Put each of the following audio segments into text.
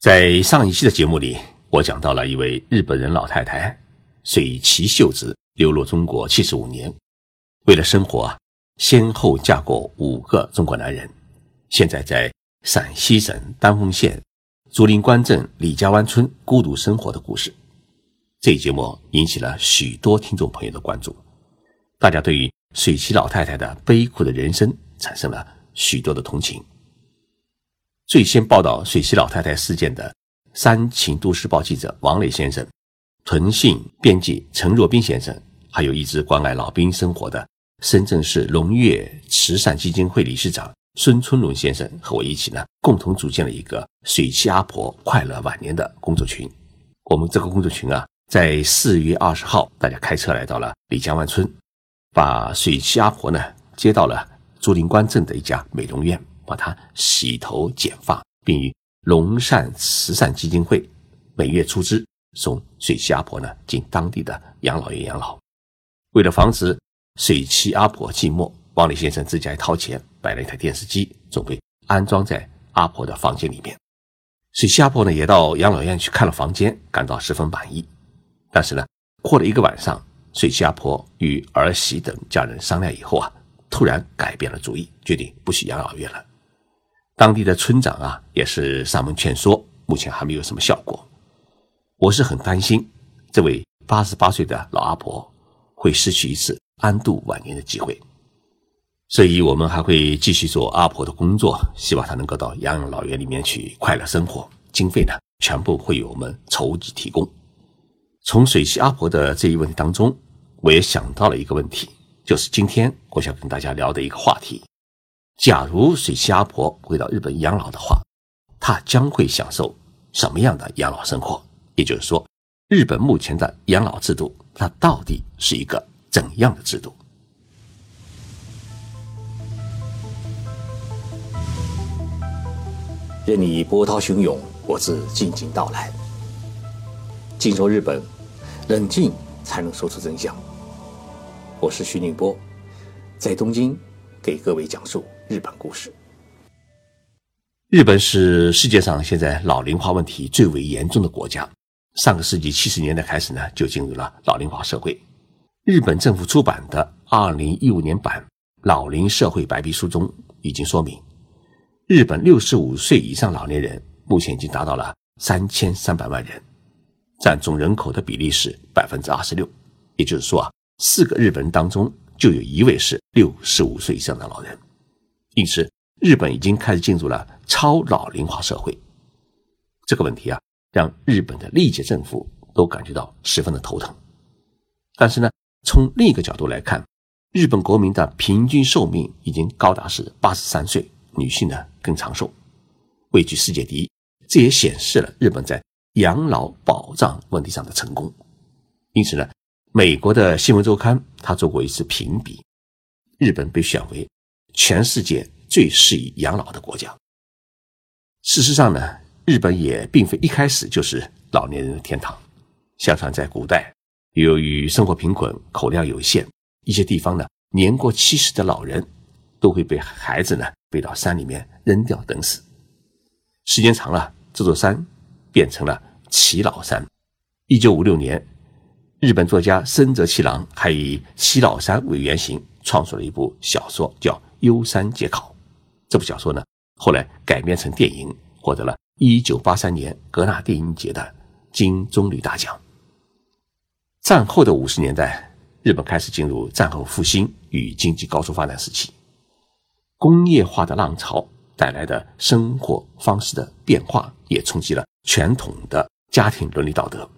在上一期的节目里，我讲到了一位日本人老太太水崎秀子流落中国七十五年，为了生活，先后嫁过五个中国男人，现在在陕西省丹凤县竹林关镇李家湾村孤独生活的故事。这一节目引起了许多听众朋友的关注，大家对于水崎老太太的悲苦的人生产生了许多的同情。最先报道水西老太太事件的《三秦都市报》记者王磊先生、屯信编辑陈若冰先生，还有一直关爱老兵生活的深圳市龙悦慈善基金会理事长孙春龙先生，和我一起呢，共同组建了一个水西阿婆快乐晚年的工作群。我们这个工作群啊，在四月二十号，大家开车来到了李家湾村，把水西阿婆呢接到了竹林关镇的一家美容院。把她洗头剪发，并与龙善慈善基金会每月出资送水七阿婆呢进当地的养老院养老。为了防止水七阿婆寂寞，王李先生自己还掏钱买了一台电视机，准备安装在阿婆的房间里面。水七阿婆呢也到养老院去看了房间，感到十分满意。但是呢，过了一个晚上，水七阿婆与儿媳等家人商量以后啊，突然改变了主意，决定不去养老院了。当地的村长啊，也是上门劝说，目前还没有什么效果。我是很担心这位八十八岁的老阿婆会失去一次安度晚年的机会，所以我们还会继续做阿婆的工作，希望她能够到养老院里面去快乐生活。经费呢，全部会由我们筹集提供。从水西阿婆的这一问题当中，我也想到了一个问题，就是今天我想跟大家聊的一个话题。假如水西阿婆回到日本养老的话，她将会享受什么样的养老生活？也就是说，日本目前的养老制度，它到底是一个怎样的制度？任你波涛汹涌，我自静静到来。静说日本，冷静才能说出真相。我是徐宁波，在东京给各位讲述。日本故事。日本是世界上现在老龄化问题最为严重的国家。上个世纪七十年代开始呢，就进入了老龄化社会。日本政府出版的二零一五年版《老龄社会白皮书》中已经说明，日本六十五岁以上老年人目前已经达到了三千三百万人，占总人口的比例是百分之二十六。也就是说啊，四个日本人当中就有一位是六十五岁以上的老人。因此，日本已经开始进入了超老龄化社会。这个问题啊，让日本的历届政府都感觉到十分的头疼。但是呢，从另一个角度来看，日本国民的平均寿命已经高达是八十三岁，女性呢更长寿，位居世界第一。这也显示了日本在养老保障问题上的成功。因此呢，美国的新闻周刊他做过一次评比，日本被选为。全世界最适宜养老的国家。事实上呢，日本也并非一开始就是老年人的天堂。相传在古代，由于生活贫困、口粮有限，一些地方呢，年过七十的老人都会被孩子呢背到山里面扔掉等死。时间长了，这座山变成了齐老山。一九五六年，日本作家深泽七郎还以齐老山为原型，创作了一部小说，叫。幽山节考这部小说呢，后来改编成电影，获得了一九八三年格纳电影节的金棕榈大奖。战后的五十年代，日本开始进入战后复兴与经济高速发展时期，工业化的浪潮带来的生活方式的变化，也冲击了传统的家庭伦理道德。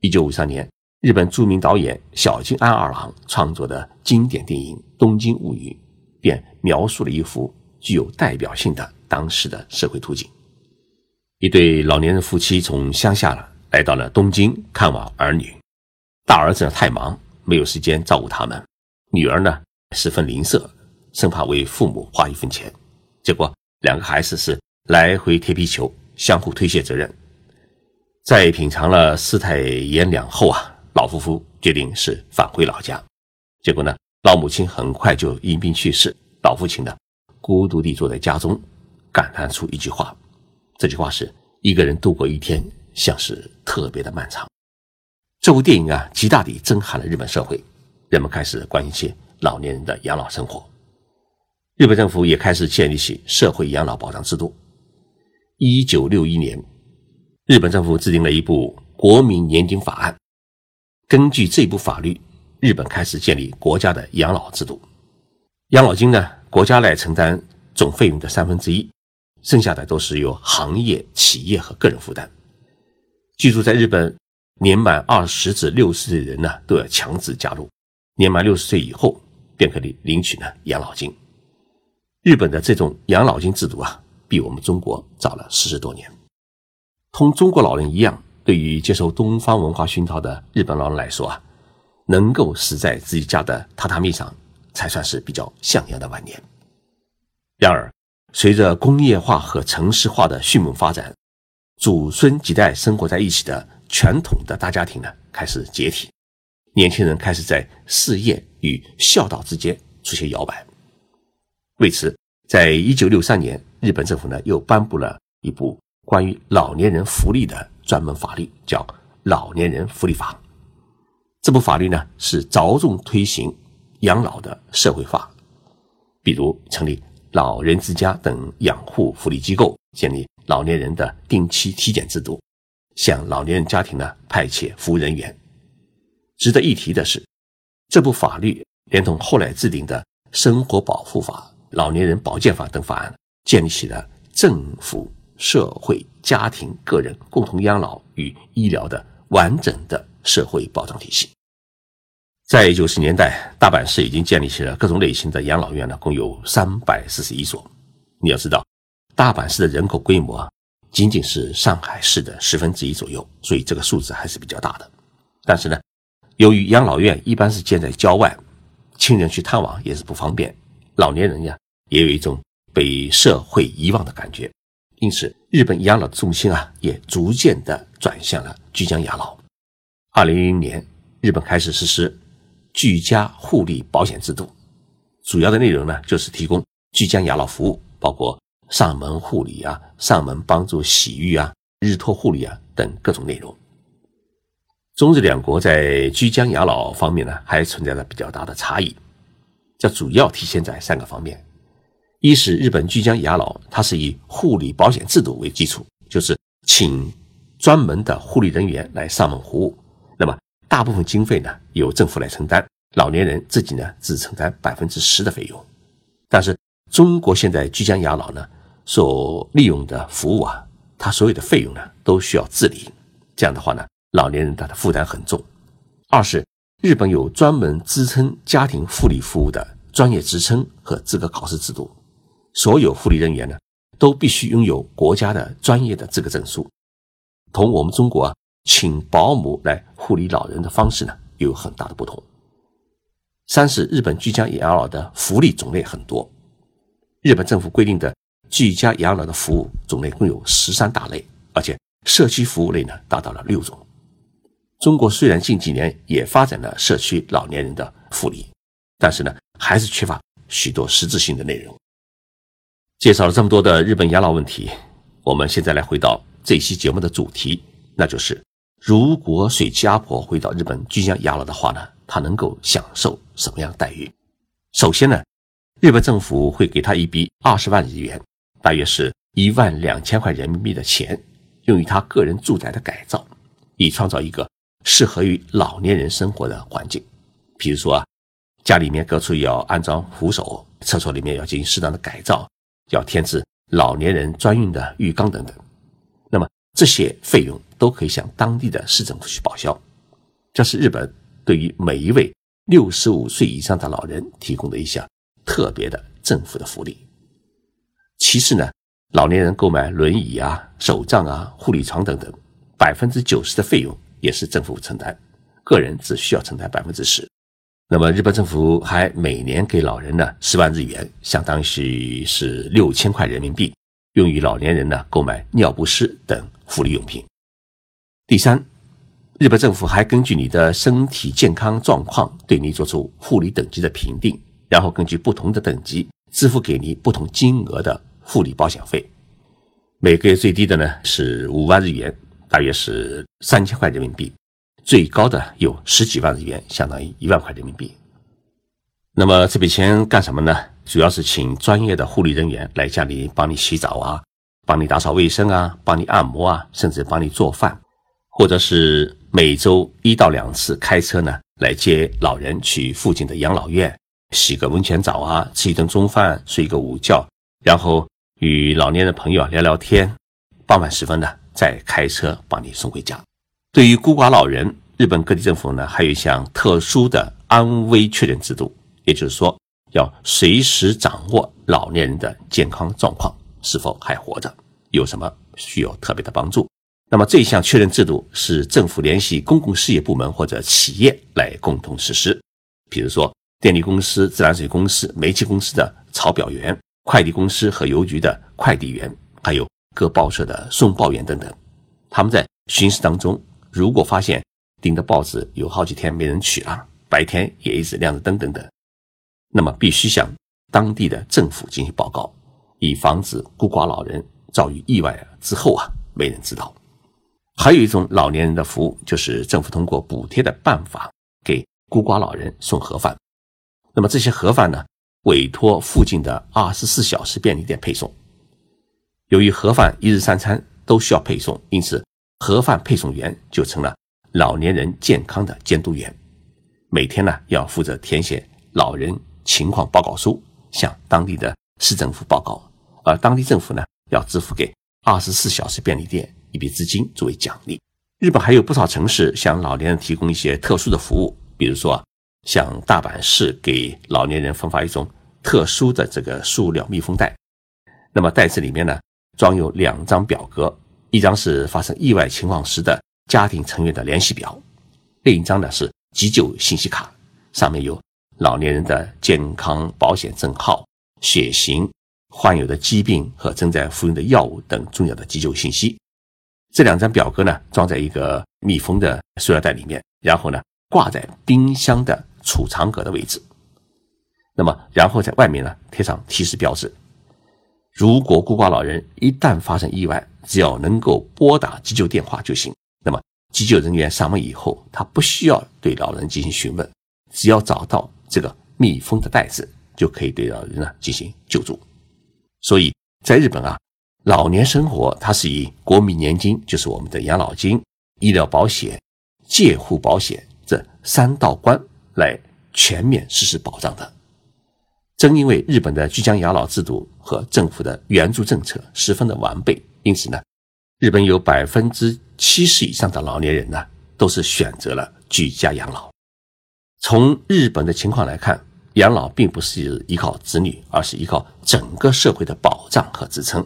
一九五三年，日本著名导演小津安二郎创作的经典电影《东京物语》。便描述了一幅具有代表性的当时的社会图景：一对老年人夫妻从乡下来到了东京看望儿女，大儿子太忙，没有时间照顾他们；女儿呢十分吝啬，生怕为父母花一分钱。结果两个孩子是来回踢皮球，相互推卸责任。在品尝了世态炎凉后啊，老夫妇决定是返回老家。结果呢？老母亲很快就因病去世，老父亲呢，孤独地坐在家中，感叹出一句话。这句话是：“一个人度过一天像是特别的漫长。这部电影啊，极大地震撼了日本社会，人们开始关心起老年人的养老生活。日本政府也开始建立起社会养老保障制度。一九六一年，日本政府制定了一部《国民年金法案》，根据这部法律，日本开始建立国家的养老制度。养老金呢，国家来承担总费用的三分之一，剩下的都是由行业、企业和个人负担。居住在日本。年满二十至六十岁的人呢，都要强制加入。年满六十岁以后，便可以领取呢养老金。日本的这种养老金制度啊，比我们中国早了四十多年。同中国老人一样，对于接受东方文化熏陶的日本老人来说啊，能够死在自己家的榻榻米上，才算是比较像样的晚年。然而，随着工业化和城市化的迅猛发展，祖孙几代生活在一起的。传统的大家庭呢开始解体，年轻人开始在事业与孝道之间出现摇摆。为此，在一九六三年，日本政府呢又颁布了一部关于老年人福利的专门法律，叫《老年人福利法》。这部法律呢是着重推行养老的社会化，比如成立老人之家等养护福利机构，建立老年人的定期体检制度。向老年人家庭呢派遣服务人员。值得一提的是，这部法律连同后来制定的《生活保护法》《老年人保健法》等法案，建立起了政府、社会、家庭、个人共同养老与医疗的完整的社会保障体系。在九十年代，大阪市已经建立起了各种类型的养老院呢，共有三百四十一所。你要知道，大阪市的人口规模。仅仅是上海市的十分之一左右，所以这个数字还是比较大的。但是呢，由于养老院一般是建在郊外，亲人去探望也是不方便，老年人呀也有一种被社会遗忘的感觉，因此日本养老的重心啊也逐渐的转向了居家养老。二零零零年，日本开始实施居家护理保险制度，主要的内容呢就是提供居家养老服务，包括。上门护理啊，上门帮助洗浴啊，日托护理啊等各种内容。中日两国在居家养老方面呢，还存在着比较大的差异，这主要体现在三个方面：一是日本居家养老，它是以护理保险制度为基础，就是请专门的护理人员来上门服务，那么大部分经费呢由政府来承担，老年人自己呢只承担百分之十的费用。但是中国现在居家养老呢？所利用的服务啊，它所有的费用呢都需要自理，这样的话呢，老年人他的负担很重。二是日本有专门支撑家庭护理服务的专业职称和资格考试制度，所有护理人员呢都必须拥有国家的专业的资格证书，同我们中国啊请保姆来护理老人的方式呢又有很大的不同。三是日本居家养老的福利种类很多，日本政府规定的。居家养老的服务种类共有十三大类，而且社区服务类呢达到了六种。中国虽然近几年也发展了社区老年人的福利，但是呢还是缺乏许多实质性的内容。介绍了这么多的日本养老问题，我们现在来回到这期节目的主题，那就是如果水七阿婆回到日本居家养老的话呢，她能够享受什么样的待遇？首先呢，日本政府会给她一笔二十万日元。大约是一万两千块人民币的钱，用于他个人住宅的改造，以创造一个适合于老年人生活的环境。比如说啊，家里面各处要安装扶手，厕所里面要进行适当的改造，要添置老年人专用的浴缸等等。这些费用都可以向当地的市政府去报销。这是日本对于每一位六十五岁以上的老人提供的一项特别的政府的福利。其次呢，老年人购买轮椅啊、手杖啊、护理床等等，百分之九十的费用也是政府承担，个人只需要承担百分之十。那么日本政府还每年给老人呢十万日元，相当于是六千块人民币，用于老年人呢购买尿不湿等福利用品。第三，日本政府还根据你的身体健康状况，对你做出护理等级的评定，然后根据不同的等级支付给你不同金额的。护理保险费，每个月最低的呢是五万日元，大约是三千块人民币；最高的有十几万日元，相当于一万块人民币。那么这笔钱干什么呢？主要是请专业的护理人员来家里帮你洗澡啊，帮你打扫卫生啊，帮你按摩啊，甚至帮你做饭，或者是每周一到两次开车呢来接老人去附近的养老院洗个温泉澡啊，吃一顿中饭，睡一个午觉，然后与老年的朋友聊聊天，傍晚时分呢再开车把你送回家。对于孤寡老人，日本各地政府呢还有一项特殊的安危确认制度。也就是说，要随时掌握老年人的健康状况是否还活着，有什么需要特别的帮助。那么这一项确认制度是政府联系公共事业部门或者企业来共同实施。比如说，电力公司、自来水公司、煤气公司的抄表员，快递公司和邮局的快递员，还有各报社的送报员等等，他们在巡视当中，如果发现订的报纸有好几天没人取了，白天也一直亮着灯等等。那么必须向当地的政府进行报告，以防止孤寡老人遭遇意外之后啊没人知道。还有一种老年人的服务，就是政府通过补贴的办法给孤寡老人送盒饭。那么这些盒饭呢，委托附近的二十四小时便利店配送。由于盒饭一日三餐都需要配送，因此盒饭配送员就成了老年人健康的监督员，每天呢要负责填写老人。情况报告书向当地的市政府报告，而当地政府呢要支付给二十四小时便利店一笔资金作为奖励。日本还有不少城市向老年人提供一些特殊的服务，比如说像大阪市给老年人分发一种特殊的这个塑料密封袋，那么袋子里面呢装有两张表格，一张是发生意外情况时的家庭成员的联系表，另一张呢是急救信息卡，上面有。老年人的健康保险证号、血型、患有的疾病和正在服用的药物等重要的急救信息。这两张表格呢，装在一个密封的塑料袋里面，然后呢，挂在冰箱的储藏格的位置。那么，然后在外面呢，贴上提示标志。如果孤寡老人一旦发生意外，只要能够拨打急救电话就行。那么，急救人员上门以后，他不需要对老人进行询问，只要找到。这个密封的袋子就可以对老人呢进行救助，所以在日本啊，老年生活它是以国民年金，就是我们的养老金、医疗保险、介护保险这三道关来全面实施保障的。正因为日本的居家养老制度和政府的援助政策十分的完备，因此呢，日本有百分之七十以上的老年人呢都是选择了居家养老。从日本的情况来看，养老并不是依靠子女，而是依靠整个社会的保障和支撑。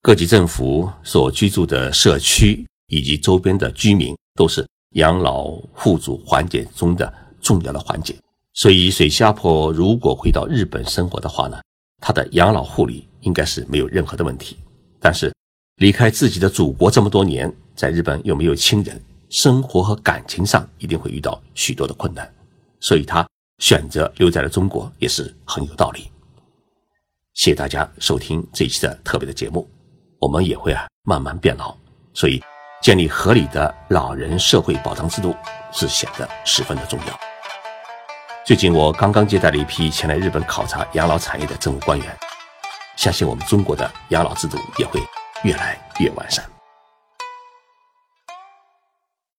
各级政府所居住的社区以及周边的居民都是养老互助环节中的重要的环节。所以，水下坡如果回到日本生活的话呢，他的养老护理应该是没有任何的问题。但是，离开自己的祖国这么多年，在日本又没有亲人，生活和感情上一定会遇到许多的困难。所以他选择留在了中国也是很有道理。谢谢大家收听这一期的特别的节目。我们也会啊慢慢变老，所以建立合理的老人社会保障制度是显得十分的重要。最近我刚刚接待了一批前来日本考察养老产业的政务官员，相信我们中国的养老制度也会越来越完善。